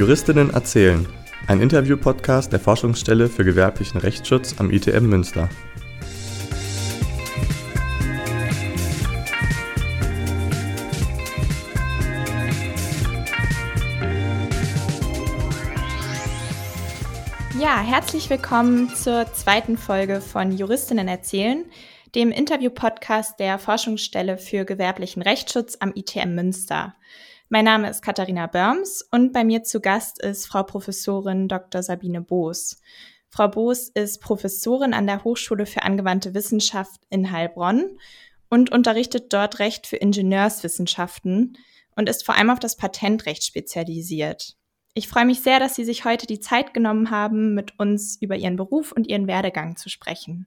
Juristinnen erzählen. Ein Interview-Podcast der Forschungsstelle für gewerblichen Rechtsschutz am ITM Münster. Ja, herzlich willkommen zur zweiten Folge von Juristinnen erzählen, dem Interview-Podcast der Forschungsstelle für gewerblichen Rechtsschutz am ITM Münster. Mein Name ist Katharina Börms und bei mir zu Gast ist Frau Professorin Dr. Sabine Boos. Frau Boos ist Professorin an der Hochschule für angewandte Wissenschaft in Heilbronn und unterrichtet dort Recht für Ingenieurswissenschaften und ist vor allem auf das Patentrecht spezialisiert. Ich freue mich sehr, dass Sie sich heute die Zeit genommen haben, mit uns über Ihren Beruf und Ihren Werdegang zu sprechen.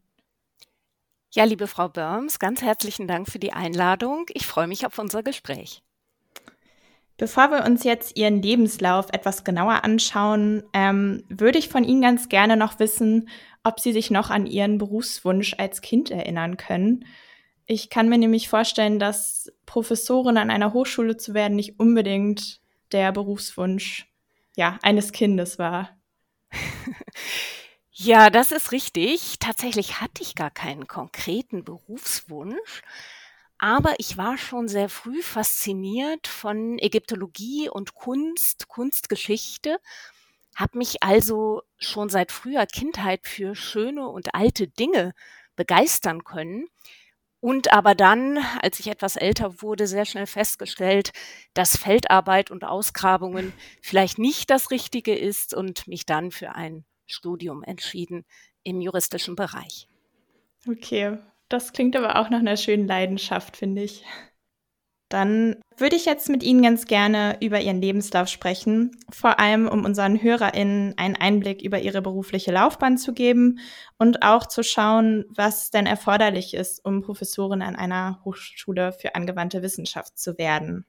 Ja, liebe Frau Börms, ganz herzlichen Dank für die Einladung. Ich freue mich auf unser Gespräch. Bevor wir uns jetzt Ihren Lebenslauf etwas genauer anschauen, ähm, würde ich von Ihnen ganz gerne noch wissen, ob Sie sich noch an Ihren Berufswunsch als Kind erinnern können. Ich kann mir nämlich vorstellen, dass Professorin an einer Hochschule zu werden nicht unbedingt der Berufswunsch ja, eines Kindes war. Ja, das ist richtig. Tatsächlich hatte ich gar keinen konkreten Berufswunsch. Aber ich war schon sehr früh fasziniert von Ägyptologie und Kunst, Kunstgeschichte, habe mich also schon seit früher Kindheit für schöne und alte Dinge begeistern können und aber dann, als ich etwas älter wurde, sehr schnell festgestellt, dass Feldarbeit und Ausgrabungen vielleicht nicht das Richtige ist und mich dann für ein Studium entschieden im juristischen Bereich. Okay, das klingt aber auch nach einer schönen Leidenschaft, finde ich. Dann würde ich jetzt mit Ihnen ganz gerne über Ihren Lebenslauf sprechen, vor allem um unseren HörerInnen einen Einblick über Ihre berufliche Laufbahn zu geben und auch zu schauen, was denn erforderlich ist, um Professorin an einer Hochschule für angewandte Wissenschaft zu werden.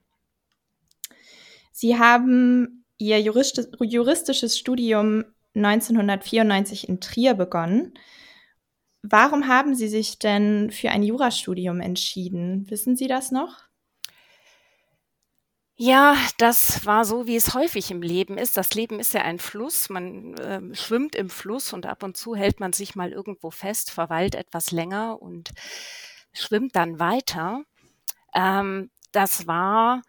Sie haben Ihr juristisches Studium 1994 in Trier begonnen Warum haben Sie sich denn für ein Jurastudium entschieden? Wissen Sie das noch? Ja, das war so, wie es häufig im Leben ist. Das Leben ist ja ein Fluss. Man äh, schwimmt im Fluss und ab und zu hält man sich mal irgendwo fest, verweilt etwas länger und schwimmt dann weiter. Ähm, das war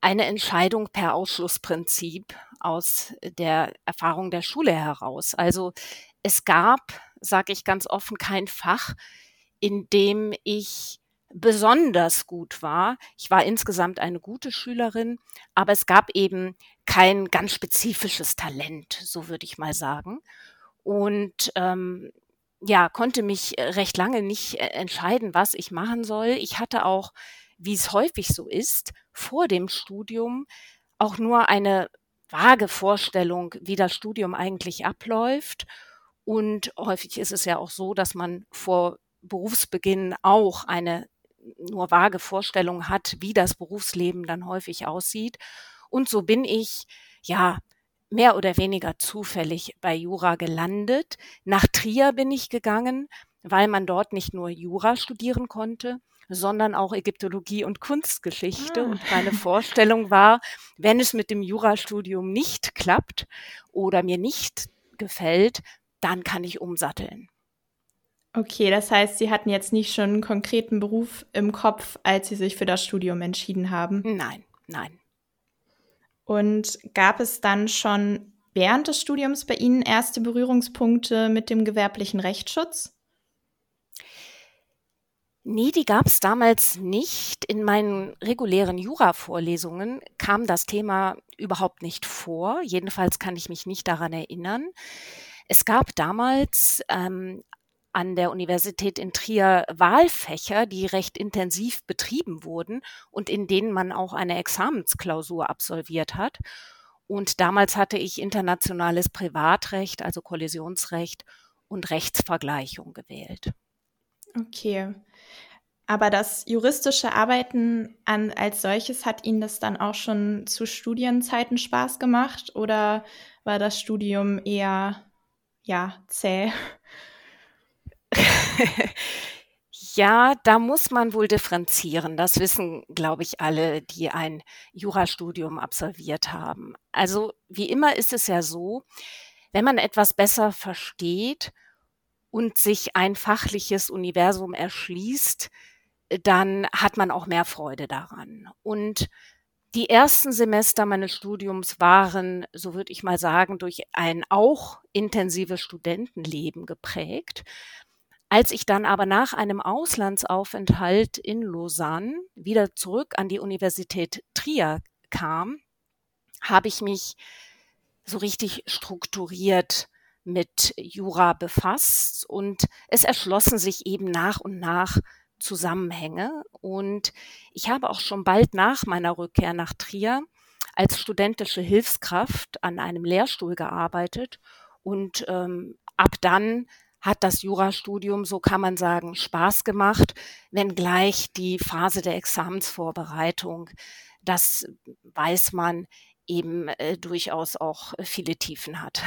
eine Entscheidung per Ausschlussprinzip aus der Erfahrung der Schule heraus. Also es gab sage ich ganz offen, kein Fach, in dem ich besonders gut war. Ich war insgesamt eine gute Schülerin, aber es gab eben kein ganz spezifisches Talent, so würde ich mal sagen. Und ähm, ja, konnte mich recht lange nicht äh, entscheiden, was ich machen soll. Ich hatte auch, wie es häufig so ist, vor dem Studium auch nur eine vage Vorstellung, wie das Studium eigentlich abläuft und häufig ist es ja auch so, dass man vor Berufsbeginn auch eine nur vage Vorstellung hat, wie das Berufsleben dann häufig aussieht. Und so bin ich, ja, mehr oder weniger zufällig bei Jura gelandet. Nach Trier bin ich gegangen, weil man dort nicht nur Jura studieren konnte, sondern auch Ägyptologie und Kunstgeschichte. Ah. Und meine Vorstellung war, wenn es mit dem Jurastudium nicht klappt oder mir nicht gefällt, dann kann ich umsatteln. Okay, das heißt, Sie hatten jetzt nicht schon einen konkreten Beruf im Kopf, als Sie sich für das Studium entschieden haben? Nein, nein. Und gab es dann schon während des Studiums bei Ihnen erste Berührungspunkte mit dem gewerblichen Rechtsschutz? Nee, die gab es damals nicht. In meinen regulären Jura-Vorlesungen kam das Thema überhaupt nicht vor. Jedenfalls kann ich mich nicht daran erinnern. Es gab damals ähm, an der Universität in Trier Wahlfächer, die recht intensiv betrieben wurden und in denen man auch eine Examensklausur absolviert hat. Und damals hatte ich internationales Privatrecht, also Kollisionsrecht und Rechtsvergleichung gewählt. Okay. Aber das juristische Arbeiten an, als solches hat Ihnen das dann auch schon zu Studienzeiten Spaß gemacht oder war das Studium eher ja, zäh. Ja, da muss man wohl differenzieren. Das wissen, glaube ich, alle, die ein Jurastudium absolviert haben. Also wie immer ist es ja so, wenn man etwas besser versteht und sich ein fachliches Universum erschließt, dann hat man auch mehr Freude daran. Und die ersten Semester meines Studiums waren, so würde ich mal sagen, durch ein auch intensives Studentenleben geprägt. Als ich dann aber nach einem Auslandsaufenthalt in Lausanne wieder zurück an die Universität Trier kam, habe ich mich so richtig strukturiert mit Jura befasst und es erschlossen sich eben nach und nach Zusammenhänge. Und ich habe auch schon bald nach meiner Rückkehr nach Trier als studentische Hilfskraft an einem Lehrstuhl gearbeitet. Und ähm, ab dann hat das Jurastudium, so kann man sagen, Spaß gemacht, wenngleich die Phase der Examensvorbereitung, das weiß man, eben äh, durchaus auch viele Tiefen hat.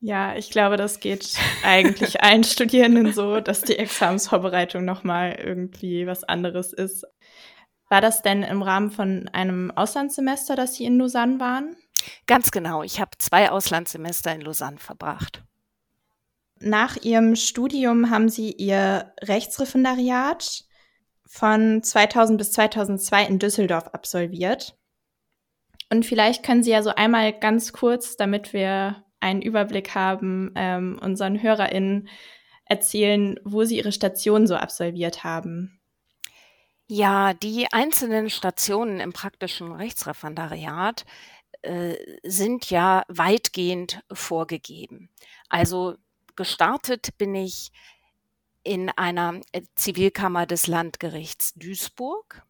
Ja, ich glaube, das geht eigentlich allen Studierenden so, dass die Examensvorbereitung nochmal irgendwie was anderes ist. War das denn im Rahmen von einem Auslandssemester, dass Sie in Lausanne waren? Ganz genau. Ich habe zwei Auslandssemester in Lausanne verbracht. Nach Ihrem Studium haben Sie Ihr Rechtsreferendariat von 2000 bis 2002 in Düsseldorf absolviert. Und vielleicht können Sie ja so einmal ganz kurz, damit wir einen Überblick haben, ähm, unseren HörerInnen erzählen, wo sie ihre Station so absolviert haben. Ja, die einzelnen Stationen im praktischen Rechtsreferendariat äh, sind ja weitgehend vorgegeben. Also gestartet bin ich in einer äh, Zivilkammer des Landgerichts Duisburg.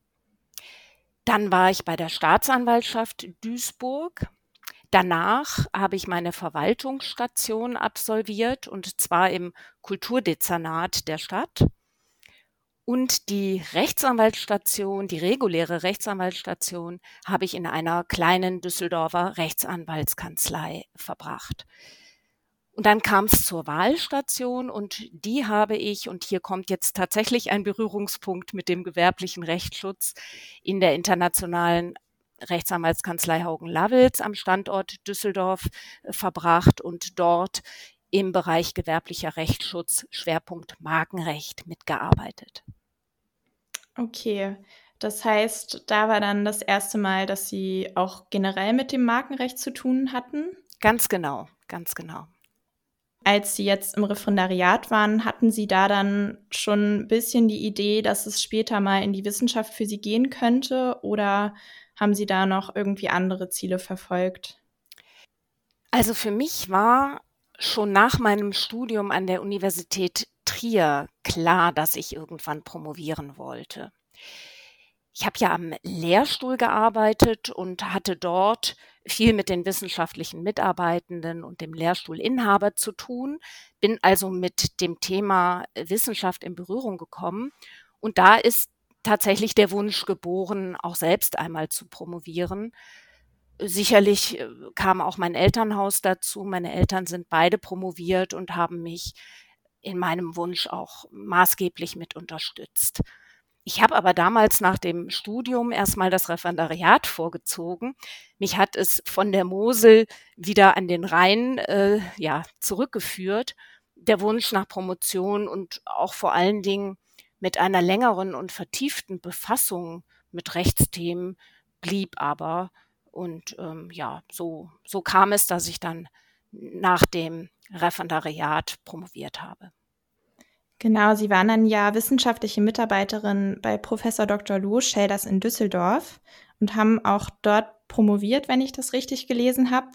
Dann war ich bei der Staatsanwaltschaft Duisburg. Danach habe ich meine Verwaltungsstation absolviert und zwar im Kulturdezernat der Stadt. Und die Rechtsanwaltsstation, die reguläre Rechtsanwaltsstation, habe ich in einer kleinen Düsseldorfer Rechtsanwaltskanzlei verbracht. Und dann kam es zur Wahlstation und die habe ich, und hier kommt jetzt tatsächlich ein Berührungspunkt mit dem gewerblichen Rechtsschutz in der internationalen Rechtsanwaltskanzlei Haugen-Lavitz am Standort Düsseldorf äh, verbracht und dort im Bereich gewerblicher Rechtsschutz Schwerpunkt Markenrecht mitgearbeitet. Okay, das heißt, da war dann das erste Mal, dass Sie auch generell mit dem Markenrecht zu tun hatten? Ganz genau, ganz genau. Als Sie jetzt im Referendariat waren, hatten Sie da dann schon ein bisschen die Idee, dass es später mal in die Wissenschaft für Sie gehen könnte? Oder haben Sie da noch irgendwie andere Ziele verfolgt? Also für mich war schon nach meinem Studium an der Universität Trier klar, dass ich irgendwann promovieren wollte. Ich habe ja am Lehrstuhl gearbeitet und hatte dort viel mit den wissenschaftlichen Mitarbeitenden und dem Lehrstuhlinhaber zu tun, bin also mit dem Thema Wissenschaft in Berührung gekommen. Und da ist tatsächlich der Wunsch geboren, auch selbst einmal zu promovieren. Sicherlich äh, kam auch mein Elternhaus dazu. Meine Eltern sind beide promoviert und haben mich in meinem Wunsch auch maßgeblich mit unterstützt. Ich habe aber damals nach dem Studium erstmal das Referendariat vorgezogen. Mich hat es von der Mosel wieder an den Rhein äh, ja, zurückgeführt. Der Wunsch nach Promotion und auch vor allen Dingen mit einer längeren und vertieften Befassung mit Rechtsthemen blieb aber. Und ähm, ja, so, so kam es, dass ich dann nach dem Referendariat promoviert habe. Genau, Sie waren dann ja wissenschaftliche Mitarbeiterin bei Professor Dr. Lou Schelders in Düsseldorf und haben auch dort promoviert, wenn ich das richtig gelesen habe.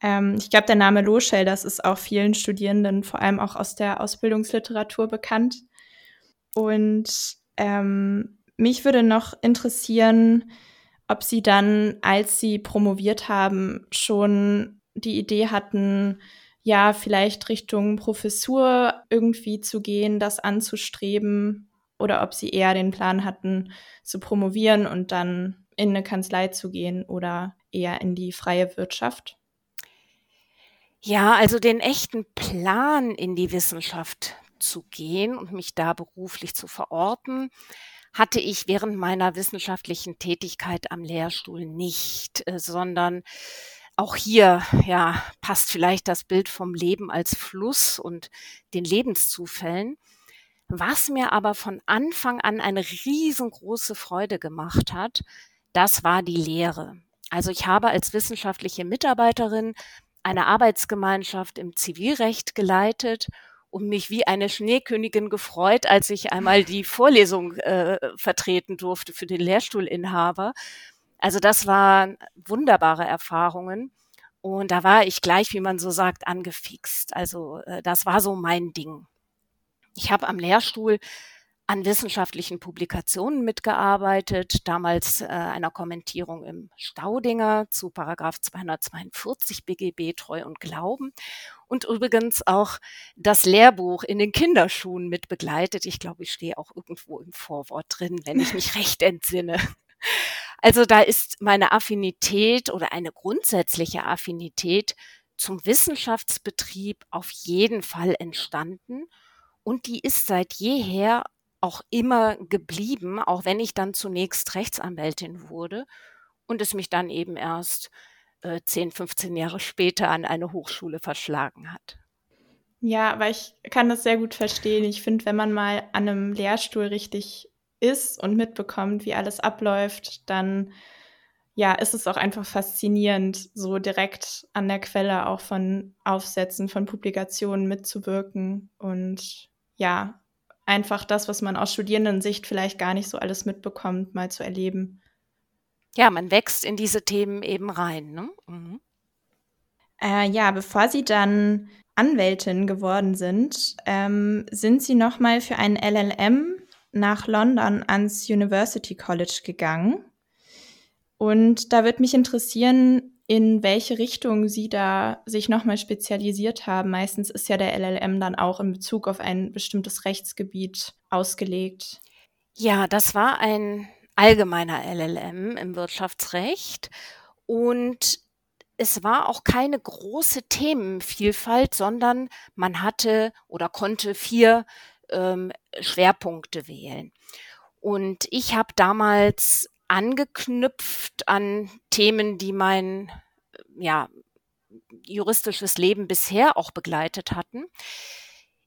Ähm, ich glaube, der Name Lou Schelders ist auch vielen Studierenden, vor allem auch aus der Ausbildungsliteratur bekannt. Und ähm, mich würde noch interessieren, ob Sie dann, als Sie promoviert haben, schon die Idee hatten, ja, vielleicht Richtung Professur irgendwie zu gehen, das anzustreben, oder ob Sie eher den Plan hatten, zu promovieren und dann in eine Kanzlei zu gehen oder eher in die freie Wirtschaft? Ja, also den echten Plan in die Wissenschaft zu gehen und mich da beruflich zu verorten, hatte ich während meiner wissenschaftlichen Tätigkeit am Lehrstuhl nicht, äh, sondern auch hier, ja, passt vielleicht das Bild vom Leben als Fluss und den Lebenszufällen. Was mir aber von Anfang an eine riesengroße Freude gemacht hat, das war die Lehre. Also ich habe als wissenschaftliche Mitarbeiterin eine Arbeitsgemeinschaft im Zivilrecht geleitet und mich wie eine Schneekönigin gefreut, als ich einmal die Vorlesung äh, vertreten durfte für den Lehrstuhlinhaber. Also das waren wunderbare Erfahrungen. Und da war ich gleich, wie man so sagt, angefixt. Also äh, das war so mein Ding. Ich habe am Lehrstuhl an wissenschaftlichen Publikationen mitgearbeitet, damals äh, einer Kommentierung im Staudinger zu Paragraph 242 BGB Treu und Glauben und übrigens auch das Lehrbuch in den Kinderschuhen mit begleitet. Ich glaube, ich stehe auch irgendwo im Vorwort drin, wenn ich mich recht entsinne. Also da ist meine Affinität oder eine grundsätzliche Affinität zum Wissenschaftsbetrieb auf jeden Fall entstanden. Und die ist seit jeher auch immer geblieben, auch wenn ich dann zunächst Rechtsanwältin wurde und es mich dann eben erst äh, 10, 15 Jahre später an eine Hochschule verschlagen hat. Ja, aber ich kann das sehr gut verstehen. Ich finde, wenn man mal an einem Lehrstuhl richtig ist und mitbekommt, wie alles abläuft, dann ja, ist es auch einfach faszinierend, so direkt an der Quelle auch von Aufsätzen, von Publikationen mitzuwirken und ja, einfach das, was man aus Studierendensicht vielleicht gar nicht so alles mitbekommt, mal zu erleben. Ja, man wächst in diese Themen eben rein. Ne? Mhm. Äh, ja, bevor Sie dann Anwältin geworden sind, ähm, sind Sie noch mal für einen LLM nach London ans University College gegangen. Und da würde mich interessieren, in welche Richtung Sie da sich nochmal spezialisiert haben. Meistens ist ja der LLM dann auch in Bezug auf ein bestimmtes Rechtsgebiet ausgelegt. Ja, das war ein allgemeiner LLM im Wirtschaftsrecht und es war auch keine große Themenvielfalt, sondern man hatte oder konnte vier ähm, Schwerpunkte wählen. Und ich habe damals angeknüpft an Themen, die mein ja, juristisches Leben bisher auch begleitet hatten.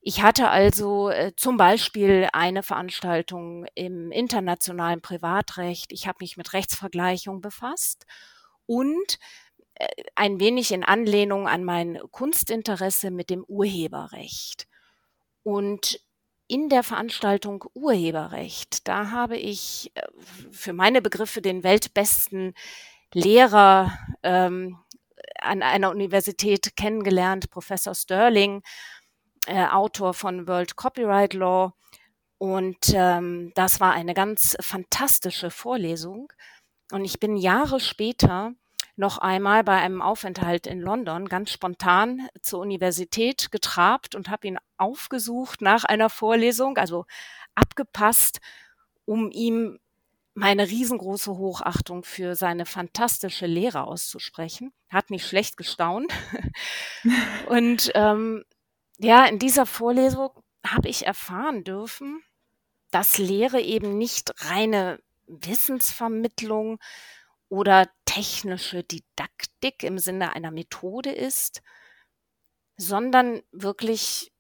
Ich hatte also äh, zum Beispiel eine Veranstaltung im internationalen Privatrecht. Ich habe mich mit Rechtsvergleichung befasst und äh, ein wenig in Anlehnung an mein Kunstinteresse mit dem Urheberrecht. Und in der Veranstaltung Urheberrecht, da habe ich äh, für meine Begriffe den weltbesten Lehrer ähm, an einer Universität kennengelernt, Professor Sterling, äh, Autor von World Copyright Law. Und ähm, das war eine ganz fantastische Vorlesung. Und ich bin Jahre später noch einmal bei einem Aufenthalt in London ganz spontan zur Universität getrabt und habe ihn aufgesucht nach einer Vorlesung, also abgepasst, um ihm meine riesengroße Hochachtung für seine fantastische Lehre auszusprechen. Hat nicht schlecht gestaunt. und ähm, ja, in dieser Vorlesung habe ich erfahren dürfen, dass Lehre eben nicht reine Wissensvermittlung oder technische Didaktik im Sinne einer Methode ist, sondern wirklich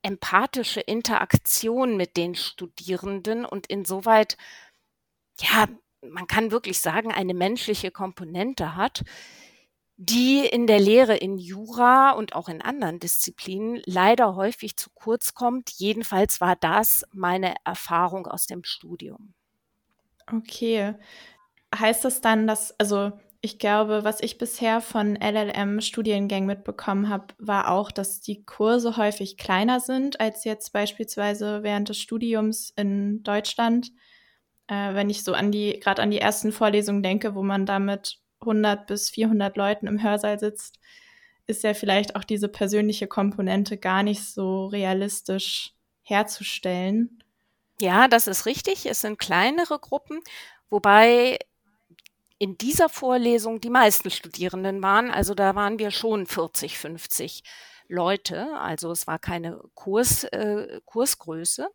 empathische Interaktion mit den Studierenden und insoweit, ja, man kann wirklich sagen, eine menschliche Komponente hat, die in der Lehre in Jura und auch in anderen Disziplinen leider häufig zu kurz kommt. Jedenfalls war das meine Erfahrung aus dem Studium. Okay heißt das dann, dass, also ich glaube, was ich bisher von LLM-Studiengängen mitbekommen habe, war auch, dass die Kurse häufig kleiner sind als jetzt beispielsweise während des Studiums in Deutschland. Äh, wenn ich so an die, gerade an die ersten Vorlesungen denke, wo man da mit 100 bis 400 Leuten im Hörsaal sitzt, ist ja vielleicht auch diese persönliche Komponente gar nicht so realistisch herzustellen. Ja, das ist richtig. Es sind kleinere Gruppen, wobei in dieser Vorlesung die meisten Studierenden waren. Also da waren wir schon 40, 50 Leute, also es war keine Kurs, äh, Kursgröße.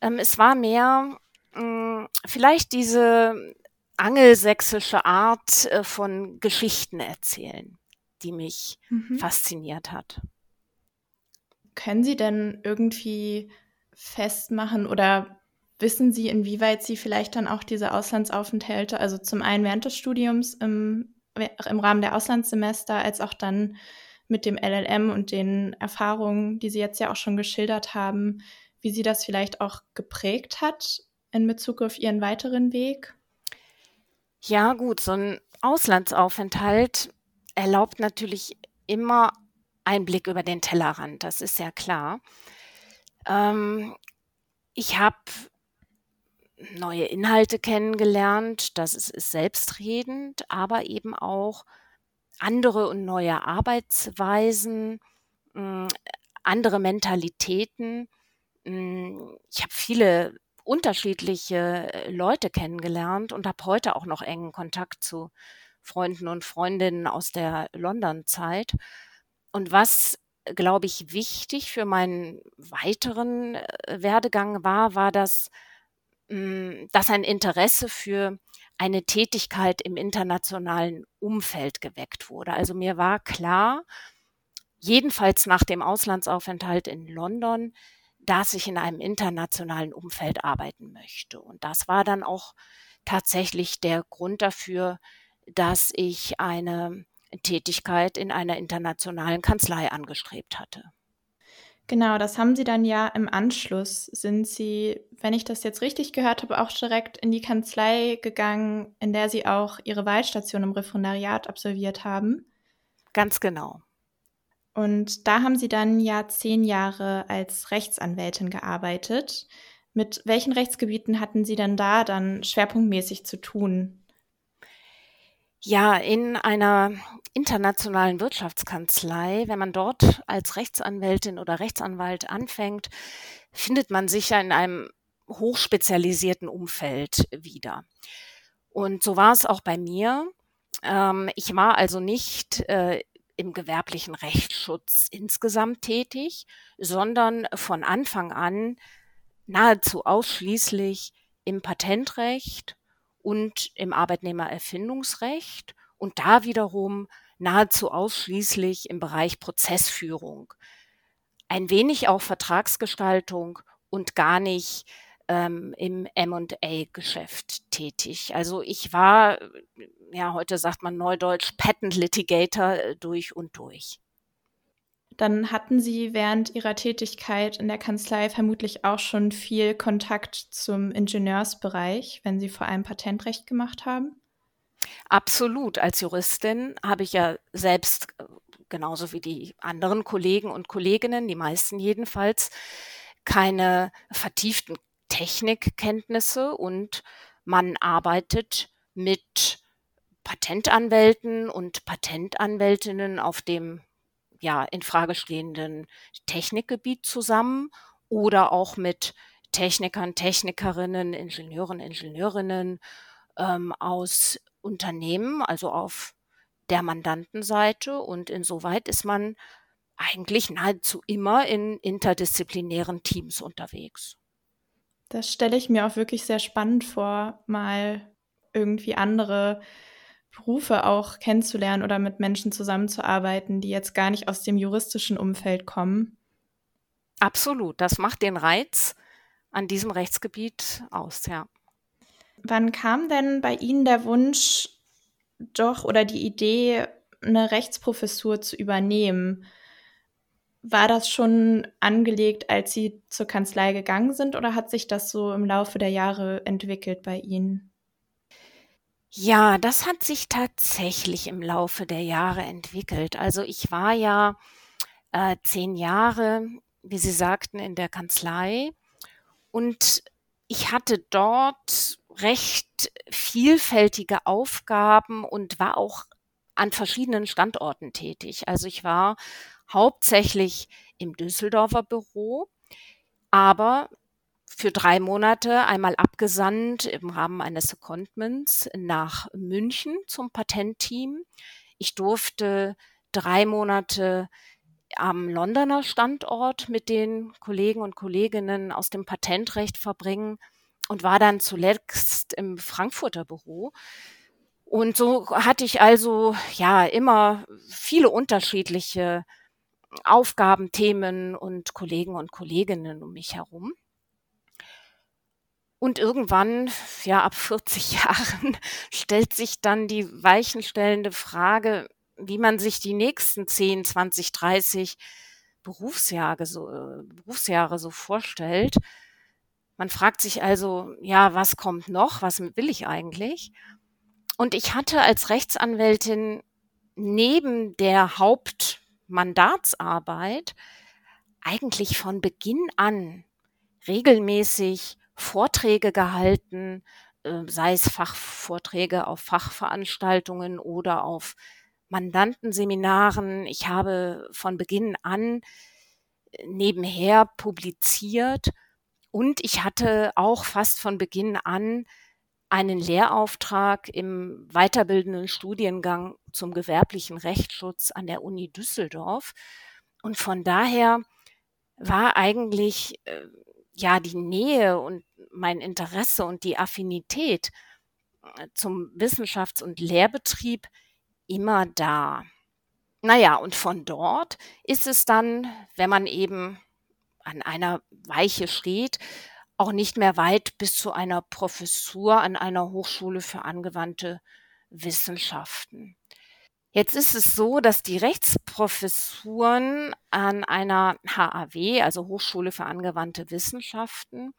Ähm, es war mehr mh, hm, vielleicht diese angelsächsische Art äh, von Geschichten erzählen, die mich mhm. fasziniert hat. Können Sie denn irgendwie festmachen oder wissen Sie, inwieweit Sie vielleicht dann auch diese Auslandsaufenthalte, also zum einen während des Studiums im, im Rahmen der Auslandssemester, als auch dann mit dem LLM und den Erfahrungen, die Sie jetzt ja auch schon geschildert haben, wie Sie das vielleicht auch geprägt hat in Bezug auf Ihren weiteren Weg? Ja, gut, so ein Auslandsaufenthalt erlaubt natürlich immer einen Blick über den Tellerrand, das ist ja klar. Ähm, ich habe neue Inhalte kennengelernt, das ist, ist selbstredend, aber eben auch andere und neue Arbeitsweisen, mh, hm, andere Mentalitäten. Mh, hm, ich habe viele unterschiedliche äh, Leute kennengelernt und habe heute auch noch engen Kontakt zu Freunden und Freundinnen aus der London-Zeit. Und was, glaube ich, wichtig für meinen weiteren äh, Werdegang war, war, dass, dass ein Interesse für eine Tätigkeit im internationalen Umfeld geweckt wurde. Also mir war klar, jedenfalls nach dem Auslandsaufenthalt in London, dass ich in einem internationalen Umfeld arbeiten möchte. Und das war dann auch tatsächlich der Grund dafür, dass ich eine Tätigkeit in einer internationalen Kanzlei angestrebt hatte. Genau, das haben Sie dann ja im Anschluss. Sind Sie, wenn ich das jetzt richtig gehört habe, auch direkt in die Kanzlei gegangen, in der Sie auch Ihre Wahlstation im Referendariat absolviert haben? Ganz genau. Und da haben Sie dann ja zehn Jahre als Rechtsanwältin gearbeitet. Mit welchen Rechtsgebieten hatten Sie denn da dann schwerpunktmäßig zu tun? Ja, in einer internationalen Wirtschaftskanzlei, wenn man dort als Rechtsanwältin oder Rechtsanwalt anfängt, findet man sich ja in einem hochspezialisierten Umfeld wieder. Und so war es auch bei mir. Ähm, ich war also nicht äh, im gewerblichen Rechtsschutz insgesamt tätig, sondern von Anfang an nahezu ausschließlich im Patentrecht und im Arbeitnehmererfindungsrecht und da wiederum nahezu ausschließlich im Bereich Prozessführung. Ein wenig auch Vertragsgestaltung und gar nicht ähm, im MA-Geschäft tätig. Also ich war, ja, heute sagt man neudeutsch, Patent Litigator äh, durch und durch. Dann hatten Sie während Ihrer Tätigkeit in der Kanzlei vermutlich auch schon viel Kontakt zum Ingenieursbereich, wenn Sie vor allem Patentrecht gemacht haben? Absolut. Als Juristin habe ich ja selbst, äh, genauso wie die anderen Kollegen und Kolleginnen, die meisten jedenfalls, keine vertieften Technikkenntnisse und man arbeitet mit Patentanwälten und Patentanwältinnen auf dem ja in Frage stehenden Technikgebiet zusammen oder auch mit Technikern, Technikerinnen, Ingenieuren, Ingenieurinnen ähm, aus Unternehmen, also auf der Mandantenseite. Und insoweit ist man eigentlich nahezu immer in interdisziplinären Teams unterwegs. Das stelle ich mir auch wirklich sehr spannend vor, mal irgendwie andere Berufe auch kennenzulernen oder mit Menschen zusammenzuarbeiten, die jetzt gar nicht aus dem juristischen Umfeld kommen. Absolut, das macht den Reiz an diesem Rechtsgebiet aus, ja. Wann kam denn bei Ihnen der Wunsch, doch oder die Idee, eine Rechtsprofessur zu übernehmen? War das schon angelegt, als Sie zur Kanzlei gegangen sind oder hat sich das so im Laufe der Jahre entwickelt bei Ihnen? Ja, das hat sich tatsächlich im Laufe der Jahre entwickelt. Also ich war ja äh, zehn Jahre, wie Sie sagten, in der Kanzlei und ich hatte dort recht vielfältige Aufgaben und war auch an verschiedenen Standorten tätig. Also ich war hauptsächlich im Düsseldorfer Büro, aber für drei Monate einmal abgesandt im Rahmen eines Secondments nach München zum Patentteam. Ich durfte drei Monate am Londoner Standort mit den Kollegen und Kolleginnen aus dem Patentrecht verbringen und war dann zuletzt im Frankfurter Büro. Und so hatte ich also ja immer viele unterschiedliche Aufgaben, Themen und Kollegen und Kolleginnen um mich herum. Und irgendwann, ja, ab 40 Jahren, stellt sich dann die weichenstellende Frage, wie man sich die nächsten 10, 20, 30 Berufsjahre so, äh, Berufsjahre so vorstellt. Man fragt sich also, ja, was kommt noch? Was will ich eigentlich? Und ich hatte als Rechtsanwältin neben der Hauptmandatsarbeit eigentlich von Beginn an regelmäßig Vorträge gehalten, äh, sei es Fachvorträge auf Fachveranstaltungen oder auf Mandantenseminaren. Ich habe von Beginn an äh, nebenher publiziert und ich hatte auch fast von Beginn an einen Lehrauftrag im weiterbildenden Studiengang zum gewerblichen Rechtsschutz an der Uni Düsseldorf. Und von daher war eigentlich äh, ja die Nähe und mein Interesse und die Affinität äh, zum Wissenschafts- und Lehrbetrieb immer da. Naja, und von dort ist es dann, wenn man eben an einer Weiche steht, auch nicht mehr weit bis zu einer Professur an einer Hochschule für angewandte Wissenschaften. Jetzt ist es so, dass die Rechtsprofessuren an einer HAW, also Hochschule für angewandte Wissenschaften,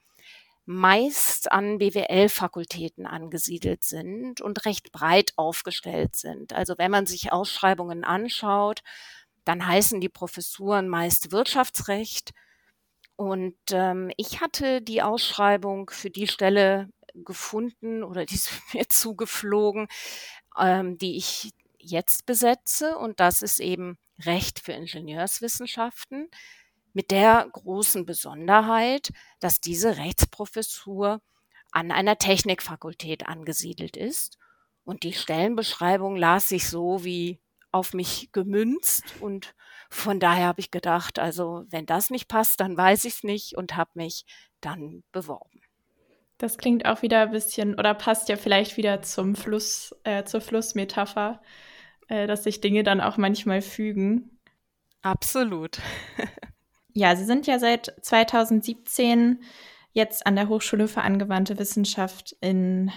meist an BWL-Fakultäten angesiedelt sind und recht breit aufgestellt sind. Also wenn man sich Ausschreibungen anschaut, dann heißen die Professuren meist Wirtschaftsrecht. Und ähm, ich hatte die Ausschreibung für die Stelle gefunden oder die ist mir zugeflogen, ähm, die ich jetzt besetze. Und das ist eben Recht für Ingenieurswissenschaften mit der großen Besonderheit, dass diese Rechtsprofessur an einer Technikfakultät angesiedelt ist. Und die Stellenbeschreibung las sich so wie auf mich gemünzt. Und von daher habe ich gedacht, also wenn das nicht passt, dann weiß ich es nicht und habe mich dann beworben. Das klingt auch wieder ein bisschen oder passt ja vielleicht wieder zum Fluss, äh, zur Flussmetapher, äh, dass sich Dinge dann auch manchmal fügen. Absolut. Ja, Sie sind ja seit 2017 jetzt an der Hochschule für angewandte Wissenschaft in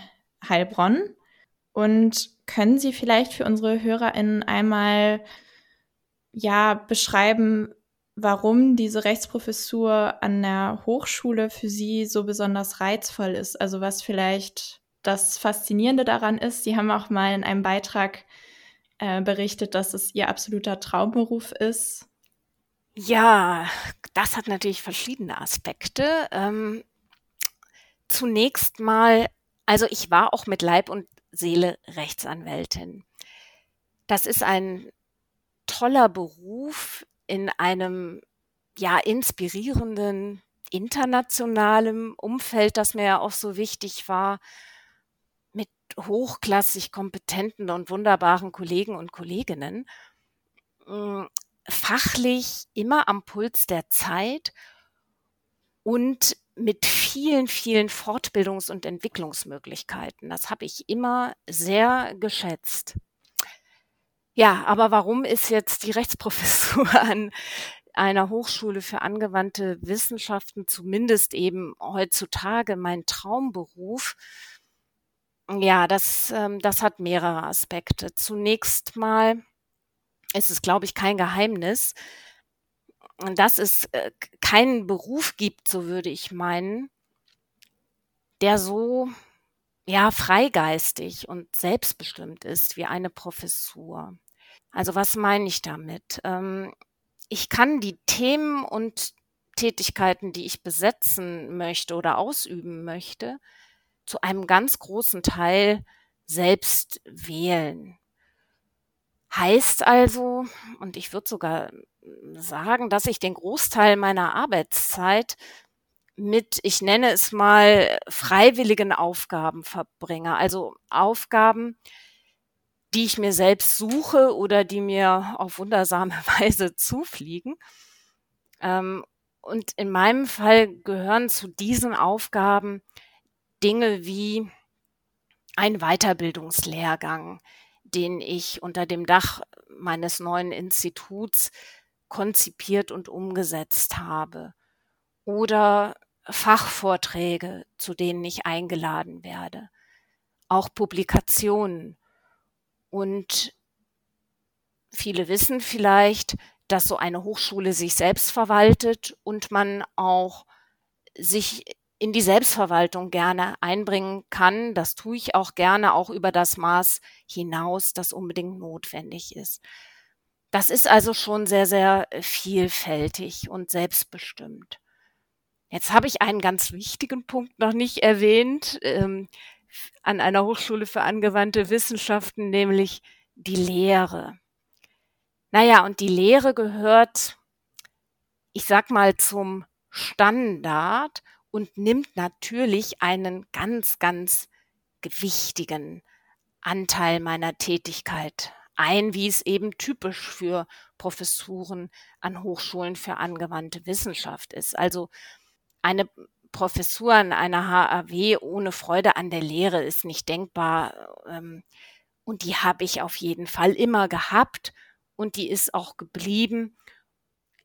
Heilbronn. Und können Sie vielleicht für unsere HörerInnen einmal ja beschreiben, warum diese Rechtsprofessur an der Hochschule für Sie so besonders reizvoll ist? Also was vielleicht das Faszinierende daran ist. Sie haben auch mal in einem Beitrag äh, berichtet, dass es Ihr absoluter Traumberuf ist. Ja, das hat natürlich verschiedene Aspekte. Ähm, zunächst mal, also ich war auch mit Leib und Seele Rechtsanwältin. Das ist ein toller Beruf in einem ja inspirierenden internationalem Umfeld, das mir ja auch so wichtig war, mit hochklassig kompetenten und wunderbaren Kollegen und Kolleginnen. Hm, fachlich immer am Puls der Zeit und mit vielen, vielen Fortbildungs- und Entwicklungsmöglichkeiten. Das habe ich immer sehr geschätzt. Ja, aber warum ist jetzt die Rechtsprofessur an einer Hochschule für angewandte Wissenschaften zumindest eben heutzutage mein Traumberuf? Ja, das, ähm, das hat mehrere Aspekte. Zunächst mal ist es, glaube ich, kein Geheimnis, dass es äh, keinen Beruf gibt, so würde ich meinen, der so ja freigeistig und selbstbestimmt ist wie eine Professur. Also was meine ich damit? Ähm, ich kann die Themen und Tätigkeiten, die ich besetzen möchte oder ausüben möchte, zu einem ganz großen Teil selbst wählen. Heißt also, und ich würde sogar sagen, dass ich den Großteil meiner Arbeitszeit mit, ich nenne es mal, freiwilligen Aufgaben verbringe. Also Aufgaben, die ich mir selbst suche oder die mir auf wundersame Weise zufliegen. Ähm, und in meinem Fall gehören zu diesen Aufgaben Dinge wie ein Weiterbildungslehrgang, den ich unter dem Dach meines neuen Instituts konzipiert und umgesetzt habe. Oder Fachvorträge, zu denen ich eingeladen werde. Auch Publikationen. Und viele wissen vielleicht, dass so eine Hochschule sich selbst verwaltet und man auch sich in die Selbstverwaltung gerne einbringen kann. Das tue ich auch gerne, auch über das Maß hinaus, das unbedingt notwendig ist. Das ist also schon sehr, sehr vielfältig und selbstbestimmt. Jetzt habe ich einen ganz wichtigen Punkt noch nicht erwähnt ähm, an einer Hochschule für angewandte Wissenschaften, nämlich die Lehre. Naja, und die Lehre gehört, ich sag mal, zum Standard und nimmt natürlich einen ganz, ganz gewichtigen Anteil meiner Tätigkeit ein, wie es eben typisch für Professuren an Hochschulen für angewandte Wissenschaft ist. Also eine Professur an einer HAW ohne Freude an der Lehre ist nicht denkbar. Ähm, und die habe ich auf jeden Fall immer gehabt und die ist auch geblieben.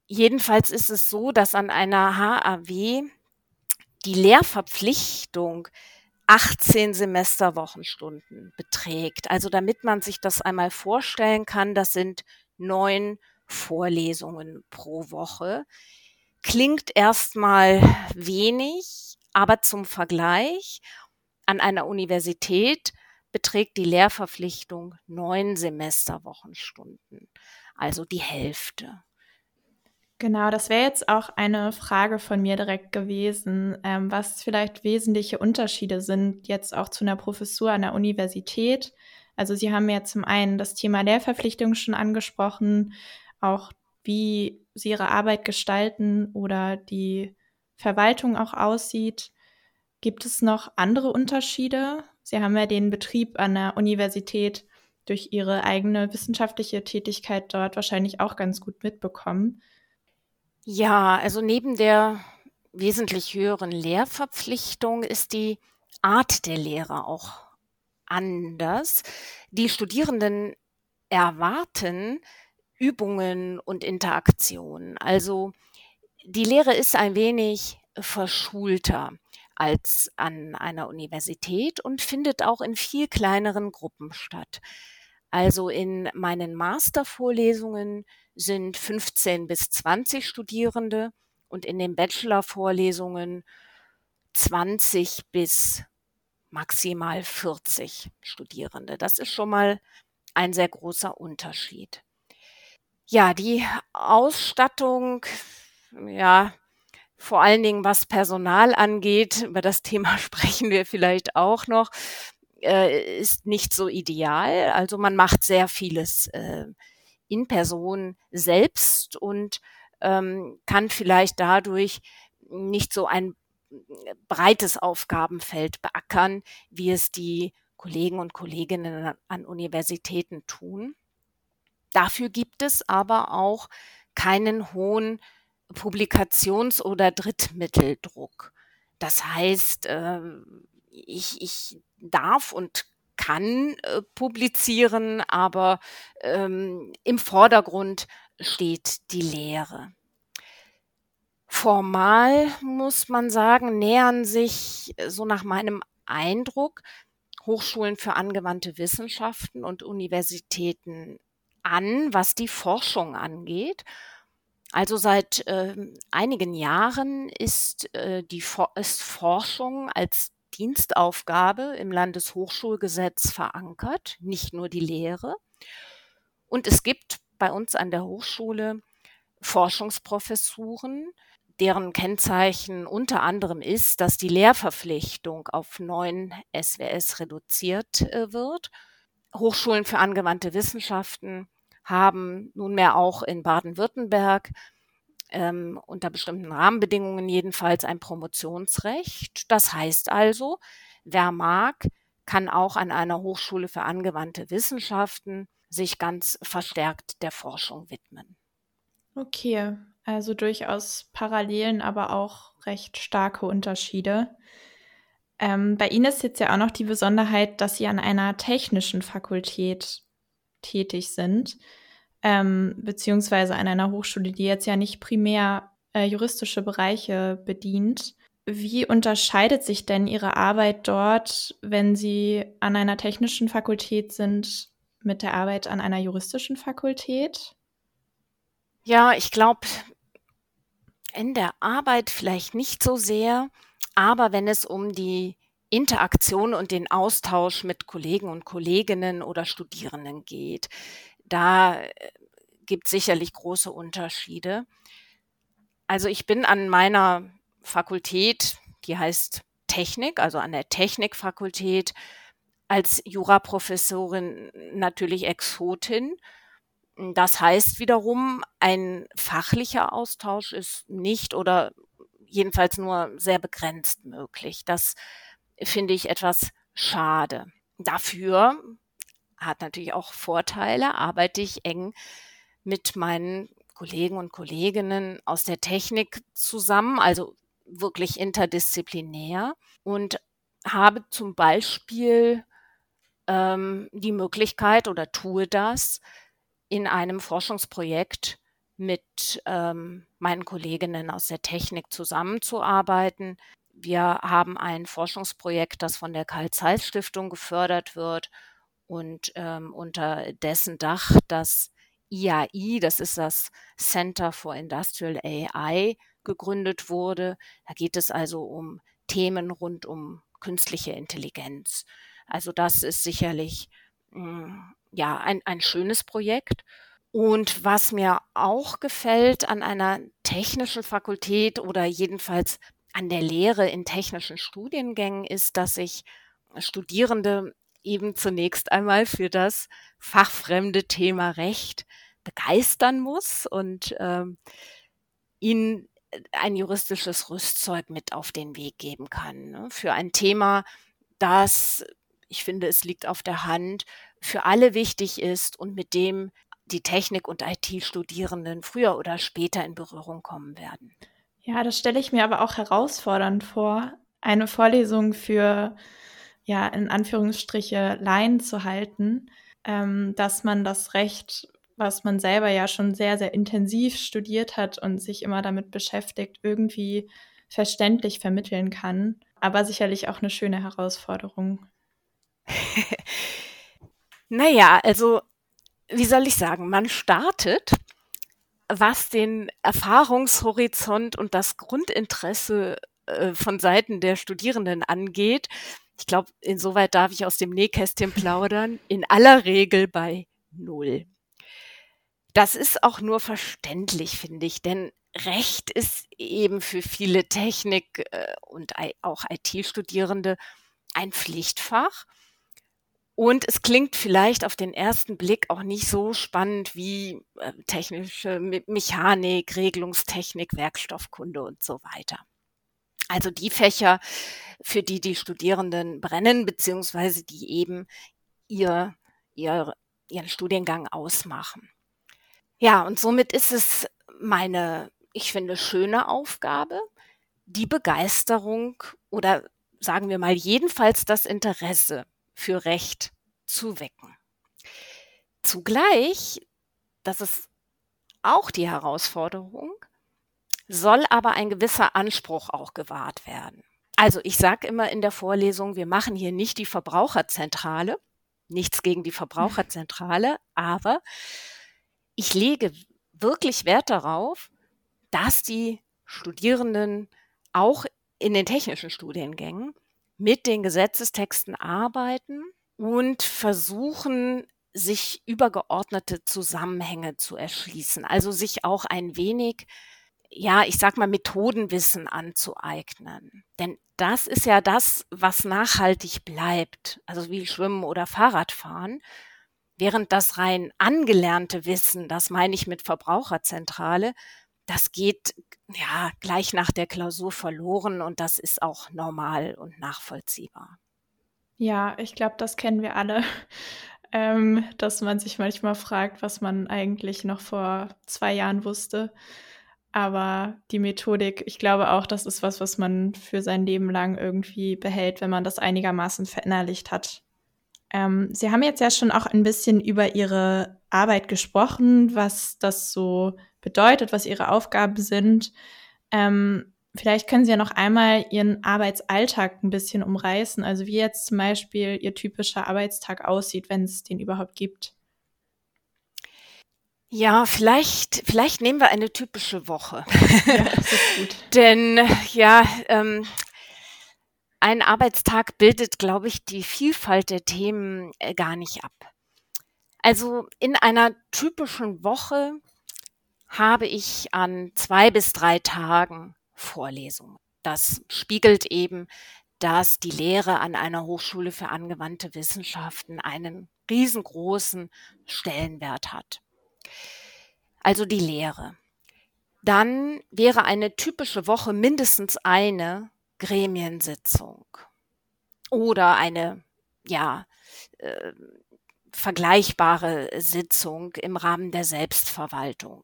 Jedenfalls ist es so, dass an einer HAW die Lehrverpflichtung 18 Semesterwochenstunden beträgt. Also damit man sich das einmal vorstellen kann, das sind neun Vorlesungen pro Woche. Klingt erstmal wenig, aber zum Vergleich an einer Universität beträgt die Lehrverpflichtung neun Semesterwochenstunden, also die Hälfte. Genau, das wäre jetzt auch eine Frage von mir direkt gewesen, ähm, was vielleicht wesentliche Unterschiede sind jetzt auch zu einer Professur an der Universität. Also Sie haben ja zum einen das Thema Lehrverpflichtung schon angesprochen, auch wie Sie Ihre Arbeit gestalten oder die Verwaltung auch aussieht. Gibt es noch andere Unterschiede? Sie haben ja den Betrieb an der Universität durch Ihre eigene wissenschaftliche Tätigkeit dort wahrscheinlich auch ganz gut mitbekommen. Ja, also neben der wesentlich höheren Lehrverpflichtung ist die Art der Lehre auch anders. Die Studierenden erwarten Übungen und Interaktionen. Also die Lehre ist ein wenig verschulter als an einer Universität und findet auch in viel kleineren Gruppen statt. Also in meinen Mastervorlesungen sind 15 bis 20 Studierende und in den Bachelor-Vorlesungen 20 bis maximal 40 Studierende. Das ist schon mal ein sehr großer Unterschied. Ja, die Ausstattung, ja, vor allen Dingen was Personal angeht, über das Thema sprechen wir vielleicht auch noch, äh, ist nicht so ideal. Also man macht sehr vieles äh, in Person selbst und ähm, kann vielleicht dadurch nicht so ein breites Aufgabenfeld beackern, wie es die Kollegen und Kolleginnen an Universitäten tun. Dafür gibt es aber auch keinen hohen Publikations- oder Drittmitteldruck. Das heißt, äh, ich, ich darf und kann äh, publizieren, aber ähm, im Vordergrund steht die Lehre. Formal muss man sagen, nähern sich äh, so nach meinem Eindruck Hochschulen für angewandte Wissenschaften und Universitäten an, was die Forschung angeht. Also seit äh, einigen Jahren ist, äh, die, ist Forschung als Dienstaufgabe im Landeshochschulgesetz verankert, nicht nur die Lehre. Und es gibt bei uns an der Hochschule Forschungsprofessuren, deren Kennzeichen unter anderem ist, dass die Lehrverpflichtung auf neun SWS reduziert äh, wird. Hochschulen für angewandte Wissenschaften haben nunmehr auch in Baden-Württemberg ähm, unter bestimmten Rahmenbedingungen jedenfalls ein Promotionsrecht. Das heißt also, wer mag, kann auch an einer Hochschule für angewandte Wissenschaften sich ganz verstärkt der Forschung widmen. Okay, also durchaus Parallelen, aber auch recht starke Unterschiede. Ähm, bei Ihnen ist jetzt ja auch noch die Besonderheit, dass Sie an einer technischen Fakultät tätig sind, ähm, beziehungsweise an einer Hochschule, die jetzt ja nicht primär äh, juristische Bereiche bedient. Wie unterscheidet sich denn Ihre Arbeit dort, wenn Sie an einer technischen Fakultät sind, mit der Arbeit an einer juristischen Fakultät? Ja, ich glaube, in der Arbeit vielleicht nicht so sehr, aber wenn es um die Interaktion und den Austausch mit Kollegen und Kolleginnen oder Studierenden geht, da äh, gibt es sicherlich große Unterschiede. Also ich bin an meiner Fakultät, die heißt Technik, also an der Technikfakultät, als Juraprofessorin natürlich Exotin. Das heißt wiederum, ein fachlicher Austausch ist nicht oder jedenfalls nur sehr begrenzt möglich. Das finde ich etwas schade. Dafür hat natürlich auch Vorteile, arbeite ich eng mit meinen Kollegen und Kolleginnen aus der Technik zusammen, also wirklich interdisziplinär und habe zum Beispiel ähm, die Möglichkeit oder tue das in einem Forschungsprojekt mit ähm, meinen Kolleginnen aus der Technik zusammenzuarbeiten. Wir haben ein Forschungsprojekt, das von der Karl-Zeiss-Stiftung gefördert wird und ähm, unter dessen Dach das IAI, das ist das Center for Industrial AI, gegründet wurde. Da geht es also um Themen rund um künstliche Intelligenz. Also das ist sicherlich hm, ja ein, ein schönes Projekt. Und was mir auch gefällt an einer technischen Fakultät oder jedenfalls an der Lehre in technischen Studiengängen ist, dass sich Studierende eben zunächst einmal für das fachfremde Thema Recht begeistern muss und ähm, ihnen ein juristisches Rüstzeug mit auf den Weg geben kann. Ne? Für ein Thema, das, ich finde, es liegt auf der Hand, für alle wichtig ist und mit dem die Technik- und IT-Studierenden früher oder später in Berührung kommen werden. Ja, das stelle ich mir aber auch herausfordernd vor, eine Vorlesung für, ja, in Anführungsstriche Laien zu halten, ähm, dass man das Recht was man selber ja schon sehr, sehr intensiv studiert hat und sich immer damit beschäftigt, irgendwie verständlich vermitteln kann. Aber sicherlich auch eine schöne Herausforderung. naja, also wie soll ich sagen, man startet, was den Erfahrungshorizont und das Grundinteresse äh, von Seiten der Studierenden angeht. Ich glaube, insoweit darf ich aus dem Nähkästchen plaudern, in aller Regel bei Null. Das ist auch nur verständlich, finde ich, denn Recht ist eben für viele Technik- äh, und auch IT-Studierende ein Pflichtfach. Und es klingt vielleicht auf den ersten Blick auch nicht so spannend wie äh, technische Mechanik, Regelungstechnik, Werkstoffkunde und so weiter. Also die Fächer, für die die Studierenden brennen, beziehungsweise die eben ihr, ihr, ihren Studiengang ausmachen. Ja, und somit ist es meine, ich finde, schöne Aufgabe, die Begeisterung oder sagen wir mal jedenfalls das Interesse für Recht zu wecken. Zugleich, das ist auch die Herausforderung, soll aber ein gewisser Anspruch auch gewahrt werden. Also ich sage immer in der Vorlesung, wir machen hier nicht die Verbraucherzentrale, nichts gegen die Verbraucherzentrale, aber ich lege wirklich Wert darauf, dass die Studierenden auch in den technischen Studiengängen mit den Gesetzestexten arbeiten und versuchen, sich übergeordnete Zusammenhänge zu erschließen, also sich auch ein wenig, ja, ich sag mal, Methodenwissen anzueignen. Denn das ist ja das, was nachhaltig bleibt, also wie Schwimmen oder Fahrradfahren. Während das rein angelernte Wissen, das meine ich mit Verbraucherzentrale, das geht ja gleich nach der Klausur verloren und das ist auch normal und nachvollziehbar. Ja, ich glaube, das kennen wir alle, ähm, dass man sich manchmal fragt, was man eigentlich noch vor zwei Jahren wusste. Aber die Methodik, ich glaube auch, das ist was, was man für sein Leben lang irgendwie behält, wenn man das einigermaßen verinnerlicht hat. Ähm, Sie haben jetzt ja schon auch ein bisschen über Ihre Arbeit gesprochen, was das so bedeutet, was Ihre Aufgaben sind. Ähm, vielleicht können Sie ja noch einmal Ihren Arbeitsalltag ein bisschen umreißen, also wie jetzt zum Beispiel Ihr typischer Arbeitstag aussieht, wenn es den überhaupt gibt. Ja, vielleicht, vielleicht nehmen wir eine typische Woche. Ja, das ist gut. Denn ja, ähm, ein Arbeitstag bildet, glaube ich, die Vielfalt der Themen äh, gar nicht ab. Also in einer typischen Woche habe ich an zwei bis drei Tagen Vorlesungen. Das spiegelt eben, dass die Lehre an einer Hochschule für angewandte Wissenschaften einen riesengroßen Stellenwert hat also die Lehre. Dann wäre eine typische Woche mindestens eine Gremiensitzung oder eine, ja, äh, vergleichbare Sitzung im Rahmen der Selbstverwaltung.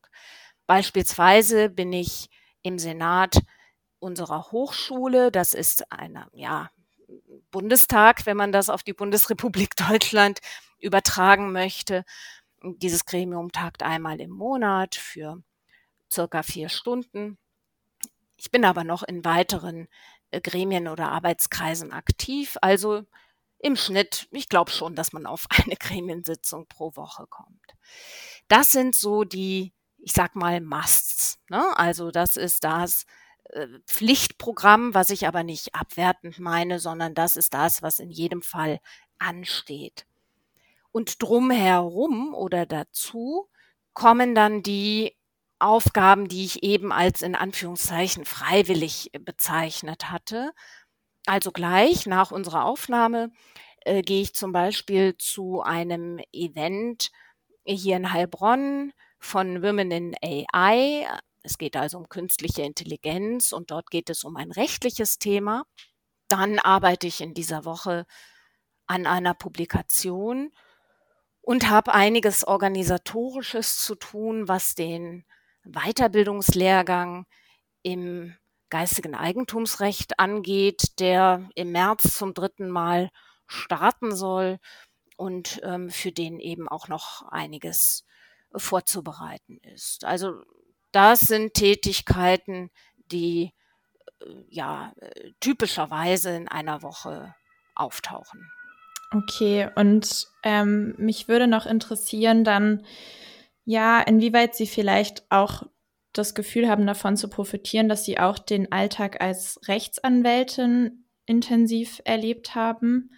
Beispielsweise bin ich im Senat unserer Hochschule, das ist eine, ja, Bundestag, wenn man das auf die Bundesrepublik Deutschland übertragen möchte. Dieses Gremium tagt einmal im Monat für circa vier Stunden. Ich bin aber noch in weiteren äh, Gremien oder Arbeitskreisen aktiv. Also im Schnitt, ich glaube schon, dass man auf eine Gremiensitzung pro Woche kommt. Das sind so die, ich sag mal, Musts. Ne? Also das ist das äh, Pflichtprogramm, was ich aber nicht abwertend meine, sondern das ist das, was in jedem Fall ansteht. Und drumherum oder dazu kommen dann die Aufgaben, die ich eben als in Anführungszeichen freiwillig bezeichnet hatte. Also gleich nach unserer Aufnahme äh, gehe ich zum Beispiel zu einem Event hier in Heilbronn von Women in AI. Es geht also um künstliche Intelligenz und dort geht es um ein rechtliches Thema. Dann arbeite ich in dieser Woche an einer Publikation und habe einiges organisatorisches zu tun, was den Weiterbildungslehrgang im geistigen Eigentumsrecht angeht, der im März zum dritten Mal starten soll und ähm, für den eben auch noch einiges vorzubereiten ist. Also das sind Tätigkeiten, die äh, ja äh, typischerweise in einer Woche auftauchen. Okay, und ähm, mich würde noch interessieren dann, ja, inwieweit Sie vielleicht auch das Gefühl haben, davon zu profitieren, dass Sie auch den Alltag als Rechtsanwältin intensiv erlebt haben.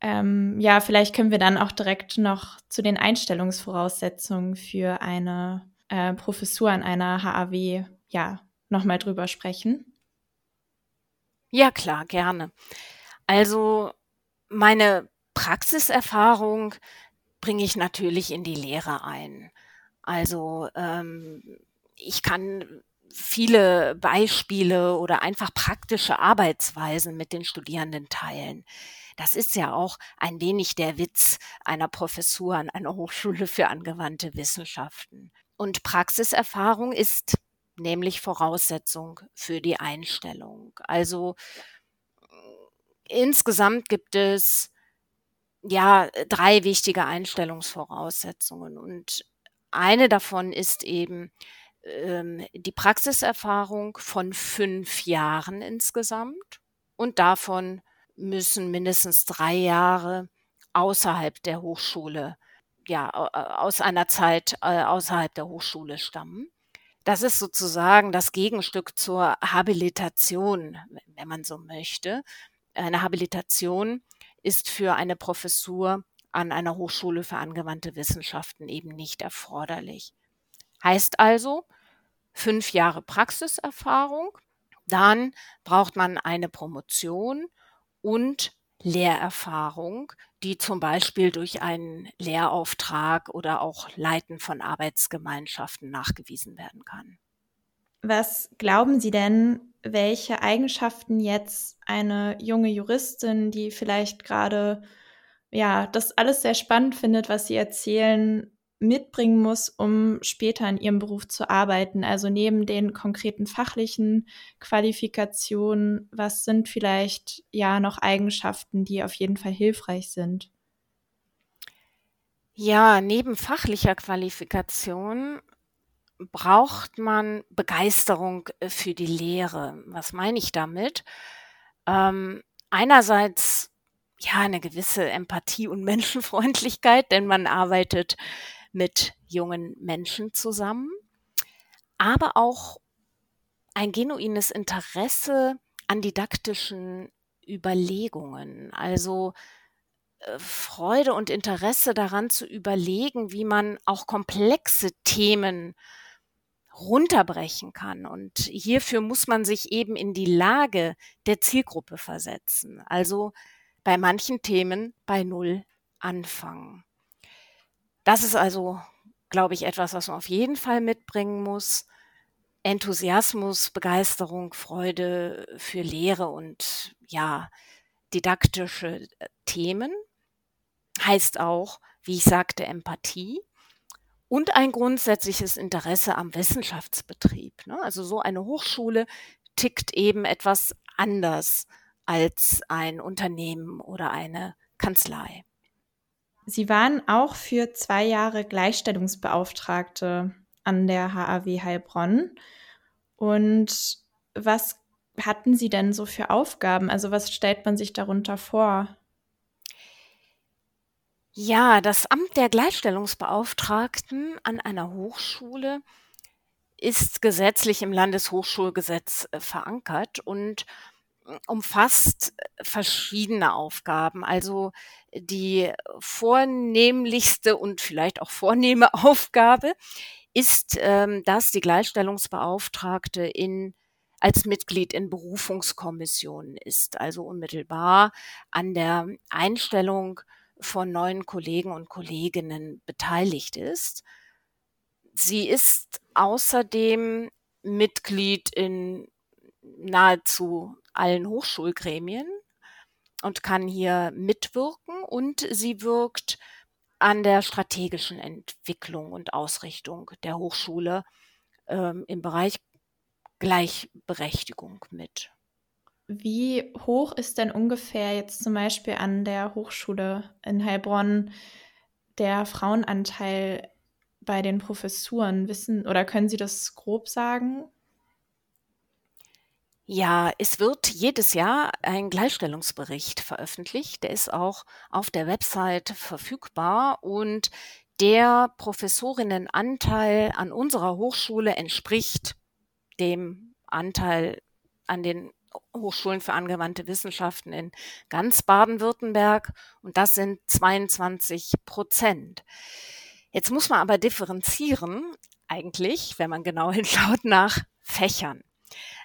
Ähm, ja, vielleicht können wir dann auch direkt noch zu den Einstellungsvoraussetzungen für eine äh, Professur an einer HAW, ja, nochmal drüber sprechen. Ja, klar, gerne. Also meine Praxiserfahrung bringe ich natürlich in die Lehre ein. Also ähm, ich kann viele Beispiele oder einfach praktische Arbeitsweisen mit den Studierenden teilen. Das ist ja auch ein wenig der Witz einer Professur an einer Hochschule für angewandte Wissenschaften. Und Praxiserfahrung ist nämlich Voraussetzung für die Einstellung. Also insgesamt gibt es ja, drei wichtige Einstellungsvoraussetzungen. Und eine davon ist eben ähm, die Praxiserfahrung von fünf Jahren insgesamt. Und davon müssen mindestens drei Jahre außerhalb der Hochschule, ja, aus einer Zeit äh, außerhalb der Hochschule stammen. Das ist sozusagen das Gegenstück zur Habilitation, wenn man so möchte. Eine Habilitation ist für eine Professur an einer Hochschule für angewandte Wissenschaften eben nicht erforderlich. Heißt also, fünf Jahre Praxiserfahrung, dann braucht man eine Promotion und Lehrerfahrung, die zum Beispiel durch einen Lehrauftrag oder auch Leiten von Arbeitsgemeinschaften nachgewiesen werden kann. Was glauben Sie denn, welche Eigenschaften jetzt eine junge Juristin, die vielleicht gerade ja das alles sehr spannend findet, was sie erzählen, mitbringen muss, um später in ihrem Beruf zu arbeiten. Also neben den konkreten fachlichen Qualifikationen, was sind vielleicht ja noch Eigenschaften, die auf jeden Fall hilfreich sind? Ja, neben fachlicher Qualifikation braucht man Begeisterung äh, für die Lehre. Was meine ich damit? Ähm, einerseits ja eine gewisse Empathie und Menschenfreundlichkeit, denn man arbeitet mit jungen Menschen zusammen, aber auch ein genuines Interesse an didaktischen Überlegungen, also äh, Freude und Interesse daran zu überlegen, wie man auch komplexe Themen runterbrechen kann. Und hierfür muss man sich eben in die Lage der Zielgruppe versetzen. Also bei manchen Themen bei Null anfangen. Das ist also, glaube ich, etwas, was man auf jeden Fall mitbringen muss. Enthusiasmus, Begeisterung, Freude für Lehre und ja, didaktische äh, Themen. Heißt auch, wie ich sagte, Empathie und ein grundsätzliches Interesse am Wissenschaftsbetrieb. Ne? Also so eine Hochschule tickt eben etwas anders als ein Unternehmen oder eine Kanzlei. Sie waren auch für zwei Jahre Gleichstellungsbeauftragte an der HAW Heilbronn. Und was hatten Sie denn so für Aufgaben? Also was stellt man sich darunter vor? Ja, das Amt der Gleichstellungsbeauftragten an einer Hochschule ist gesetzlich im Landeshochschulgesetz äh, verankert und umfasst verschiedene Aufgaben. Also die vornehmlichste und vielleicht auch vornehme Aufgabe ist, ähm, dass die Gleichstellungsbeauftragte in als Mitglied in Berufungskommissionen ist, also unmittelbar an der Einstellung von neuen Kollegen und Kolleginnen beteiligt ist. Sie ist außerdem Mitglied in nahezu allen Hochschulgremien und kann hier mitwirken und sie wirkt an der strategischen Entwicklung und Ausrichtung der Hochschule ähm, im Bereich Gleichberechtigung mit. Wie hoch ist denn ungefähr jetzt zum Beispiel an der Hochschule in Heilbronn der Frauenanteil bei den Professuren? Wissen oder können Sie das grob sagen? Ja, es wird jedes Jahr ein Gleichstellungsbericht veröffentlicht. Der ist auch auf der Website verfügbar und der Professorinnenanteil an unserer Hochschule entspricht dem Anteil an den Hochschulen für angewandte Wissenschaften in ganz Baden-Württemberg und das sind 22 Prozent. Jetzt muss man aber differenzieren, eigentlich, wenn man genau hinschaut, nach Fächern.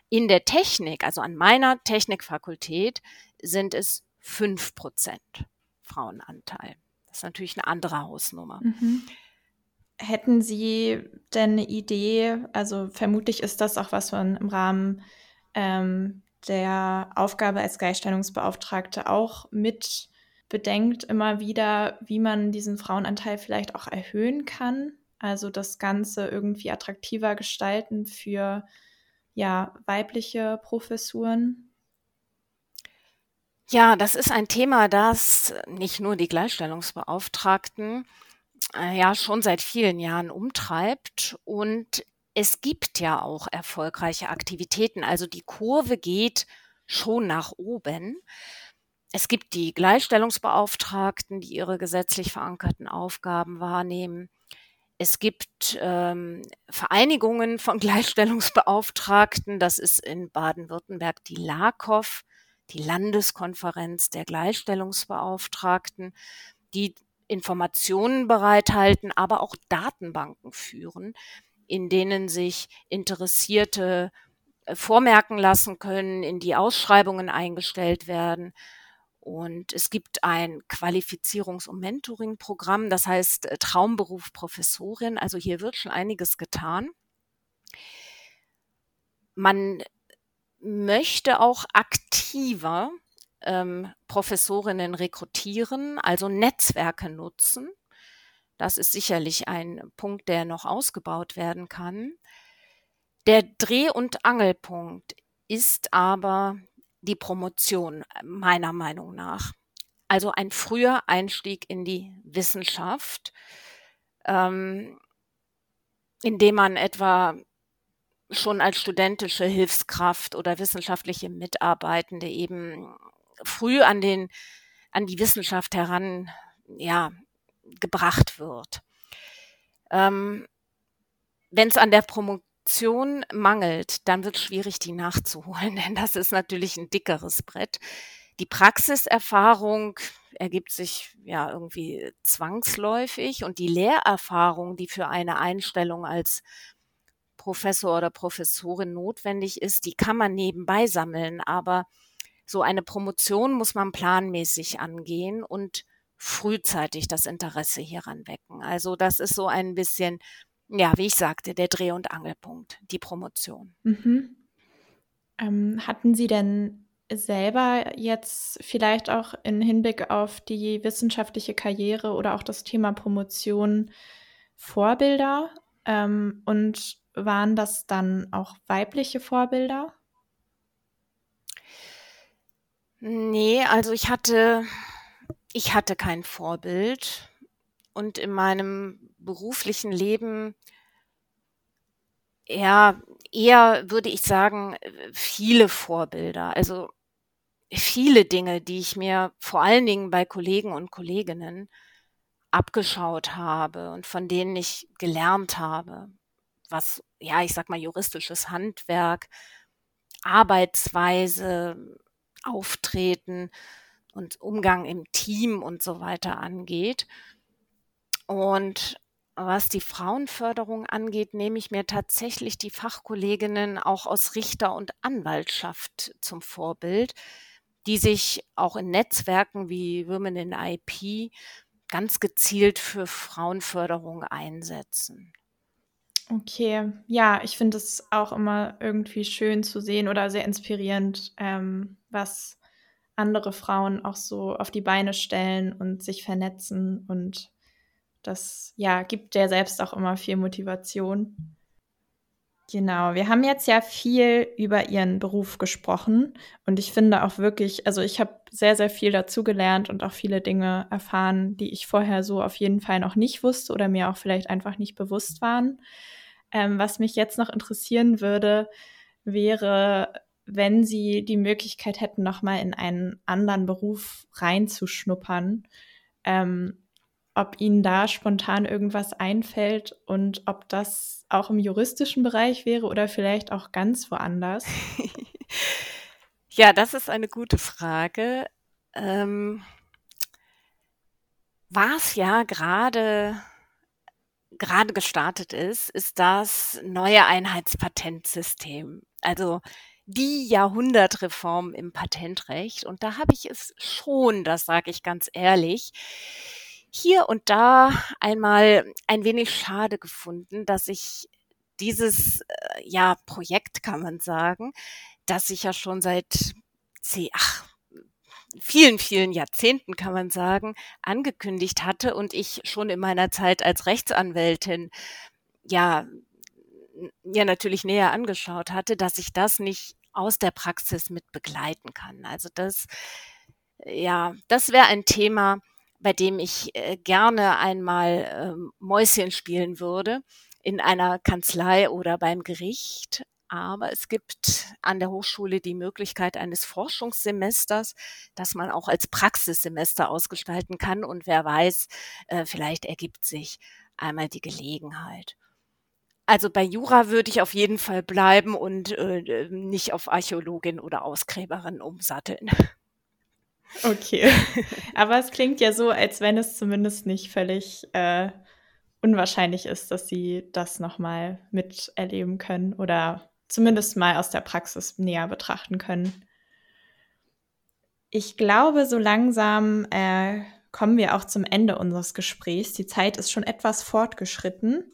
In der Technik, also an meiner Technikfakultät, sind es fünf Prozent Frauenanteil. Das ist natürlich eine andere Hausnummer. Mhm. Hätten Sie denn eine Idee, also vermutlich ist das auch was man im Rahmen ähm, der Aufgabe als Gleichstellungsbeauftragte auch mit bedenkt, immer wieder, wie man diesen Frauenanteil vielleicht auch erhöhen kann. Also das Ganze irgendwie attraktiver gestalten für ja, weibliche Professuren? Ja, das ist ein Thema, das nicht nur die Gleichstellungsbeauftragten äh, ja schon seit vielen Jahren umtreibt und es gibt ja auch erfolgreiche Aktivitäten. Also die Kurve geht schon nach oben. Es gibt die Gleichstellungsbeauftragten, die ihre gesetzlich verankerten Aufgaben wahrnehmen. Es gibt ähm, Vereinigungen von Gleichstellungsbeauftragten. Das ist in Baden-Württemberg die LAKOV, die Landeskonferenz der Gleichstellungsbeauftragten, die Informationen bereithalten, aber auch Datenbanken führen, in denen sich Interessierte äh, vormerken lassen können, in die Ausschreibungen eingestellt werden und es gibt ein Qualifizierungs- und Mentoring-Programm, das heißt äh, Traumberuf Professorin. Also hier wird schon einiges getan. Man möchte auch aktiver ähm, Professorinnen rekrutieren, also Netzwerke nutzen. Das ist sicherlich ein Punkt, der noch ausgebaut werden kann. Der Dreh- und Angelpunkt ist aber die Promotion meiner Meinung nach. Also ein früher Einstieg in die Wissenschaft, ähm, indem man etwa schon als studentische Hilfskraft oder wissenschaftliche Mitarbeitende eben früh an den an die Wissenschaft heran ja gebracht wird. Ähm, Wenn es an der Promotion mangelt, dann wird es schwierig, die nachzuholen, denn das ist natürlich ein dickeres Brett. Die Praxiserfahrung ergibt sich ja irgendwie zwangsläufig und die Lehrerfahrung, die für eine Einstellung als Professor oder Professorin notwendig ist, die kann man nebenbei sammeln, aber so eine Promotion muss man planmäßig angehen und frühzeitig das Interesse hieran wecken. Also das ist so ein bisschen, ja, wie ich sagte, der Dreh- und Angelpunkt, die Promotion. Mhm. Ähm, hatten Sie denn selber jetzt vielleicht auch in Hinblick auf die wissenschaftliche Karriere oder auch das Thema Promotion Vorbilder? Ähm, und waren das dann auch weibliche Vorbilder? Nee, also ich hatte ich hatte kein Vorbild. Und in meinem beruflichen Leben ja, eher würde ich sagen, viele Vorbilder. Also viele Dinge, die ich mir vor allen Dingen bei Kollegen und Kolleginnen abgeschaut habe und von denen ich gelernt habe, was, ja, ich sag mal, juristisches Handwerk, Arbeitsweise, Auftreten und Umgang im Team und so weiter angeht. Und was die Frauenförderung angeht, nehme ich mir tatsächlich die Fachkolleginnen auch aus Richter- und Anwaltschaft zum Vorbild, die sich auch in Netzwerken wie Women in IP ganz gezielt für Frauenförderung einsetzen. Okay, ja, ich finde es auch immer irgendwie schön zu sehen oder sehr inspirierend, ähm, was andere Frauen auch so auf die Beine stellen und sich vernetzen. Und das, ja, gibt der selbst auch immer viel Motivation. Genau, wir haben jetzt ja viel über Ihren Beruf gesprochen und ich finde auch wirklich, also ich habe sehr, sehr viel dazugelernt und auch viele Dinge erfahren, die ich vorher so auf jeden Fall noch nicht wusste oder mir auch vielleicht einfach nicht bewusst waren. Ähm, was mich jetzt noch interessieren würde, wäre, wenn Sie die Möglichkeit hätten, nochmal in einen anderen Beruf reinzuschnuppern, ähm, ob Ihnen da spontan irgendwas einfällt und ob das auch im juristischen Bereich wäre oder vielleicht auch ganz woanders. ja, das ist eine gute Frage. Ähm, was ja gerade gerade gestartet ist, ist das neue Einheitspatentsystem. Also die Jahrhundertreform im Patentrecht. Und da habe ich es schon, das sage ich ganz ehrlich, hier und da einmal ein wenig schade gefunden, dass ich dieses äh, ja Projekt kann man sagen, das ich ja schon seit ach, vielen, vielen Jahrzehnten, kann man sagen, angekündigt hatte und ich schon in meiner Zeit als Rechtsanwältin ja, ja natürlich näher angeschaut hatte, dass ich das nicht aus der Praxis mit begleiten kann. Also das, ja, das wäre ein Thema, bei dem ich äh, gerne einmal äh, Mäuschen spielen würde in einer Kanzlei oder beim Gericht. Aber es gibt an der Hochschule die Möglichkeit eines Forschungssemesters, das man auch als Praxissemester ausgestalten kann. Und wer weiß, äh, vielleicht ergibt sich einmal die Gelegenheit. Also bei Jura würde ich auf jeden Fall bleiben und äh, nicht auf Archäologin oder Ausgräberin umsatteln. Okay. Aber es klingt ja so, als wenn es zumindest nicht völlig äh, unwahrscheinlich ist, dass Sie das nochmal miterleben können oder zumindest mal aus der Praxis näher betrachten können. Ich glaube, so langsam äh, kommen wir auch zum Ende unseres Gesprächs. Die Zeit ist schon etwas fortgeschritten.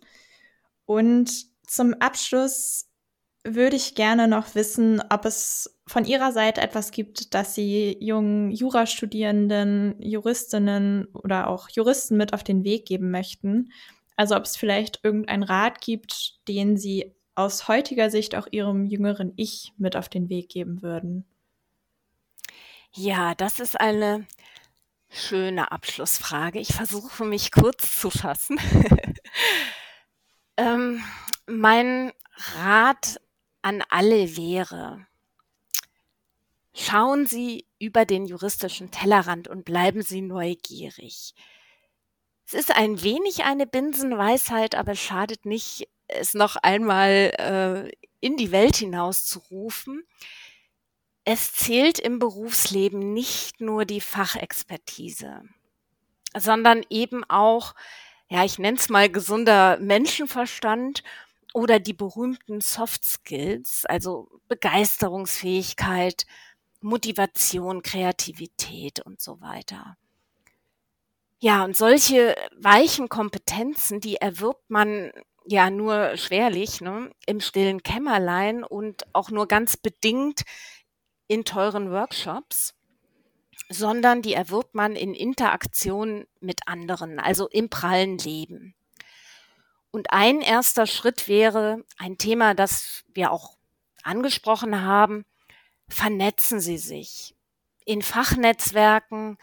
Und zum Abschluss würde ich gerne noch wissen, ob es von Ihrer Seite etwas gibt, das Sie jungen Jurastudierenden, Juristinnen oder auch Juristen mit auf den Weg geben möchten. Also ob es vielleicht irgendeinen Rat gibt, den Sie aus heutiger Sicht auch Ihrem jüngeren Ich mit auf den Weg geben würden. Ja, das ist eine schöne Abschlussfrage. Ich versuche mich kurz zu fassen. ähm, mein Rat an alle wäre, schauen Sie über den juristischen Tellerrand und bleiben Sie neugierig. Es ist ein wenig eine Binsenweisheit, aber es schadet nicht, es noch einmal äh, in die Welt hinaus zu rufen. Es zählt im Berufsleben nicht nur die Fachexpertise, sondern eben auch, ja, ich nenne es mal gesunder Menschenverstand oder die berühmten Soft Skills, also Begeisterungsfähigkeit, Motivation, Kreativität und so weiter. Ja, und solche weichen Kompetenzen, die erwirbt man ja nur schwerlich ne, im stillen Kämmerlein und auch nur ganz bedingt in teuren Workshops, sondern die erwirbt man in Interaktion mit anderen, also im prallen Leben. Und ein erster Schritt wäre ein Thema, das wir auch angesprochen haben. Vernetzen Sie sich in Fachnetzwerken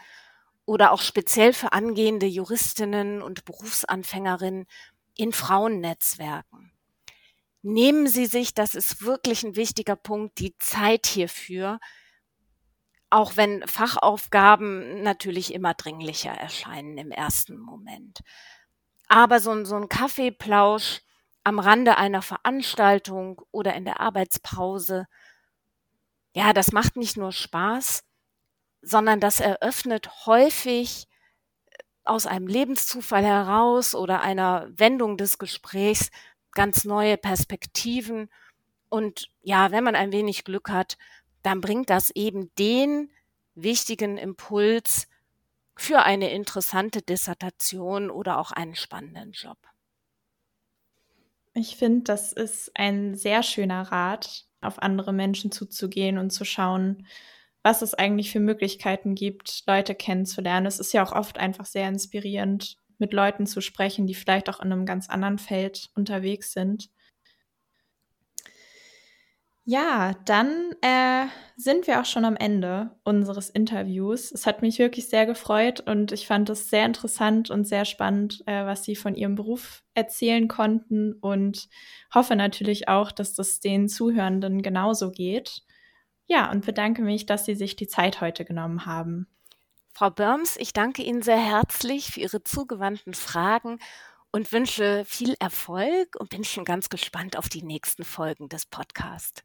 oder auch speziell für angehende Juristinnen und Berufsanfängerinnen in Frauennetzwerken. Nehmen Sie sich, das ist wirklich ein wichtiger Punkt, die Zeit hierfür, auch wenn Fachaufgaben natürlich immer dringlicher erscheinen im ersten Moment. Aber so ein, so ein Kaffeeplausch am Rande einer Veranstaltung oder in der Arbeitspause, ja, das macht nicht nur Spaß, sondern das eröffnet häufig äh, aus einem Lebenszufall heraus oder einer Wendung des Gesprächs ganz neue Perspektiven. Und ja, wenn man ein wenig Glück hat, dann bringt das eben den wichtigen Impuls, für eine interessante Dissertation oder auch einen spannenden Job. Ich finde, das ist ein sehr schöner Rat, auf andere Menschen zuzugehen und zu schauen, was es eigentlich für Möglichkeiten gibt, Leute kennenzulernen. Es ist ja auch oft einfach sehr inspirierend, mit Leuten zu sprechen, die vielleicht auch in einem ganz anderen Feld unterwegs sind. Ja, dann äh, sind wir auch schon am Ende unseres Interviews. Es hat mich wirklich sehr gefreut und ich fand es sehr interessant und sehr spannend, äh, was Sie von Ihrem Beruf erzählen konnten und hoffe natürlich auch, dass das den Zuhörenden genauso geht. Ja, und bedanke mich, dass Sie sich die Zeit heute genommen haben. Frau Börms, ich danke Ihnen sehr herzlich für Ihre zugewandten Fragen und wünsche viel Erfolg und bin schon ganz gespannt auf die nächsten Folgen des Podcasts.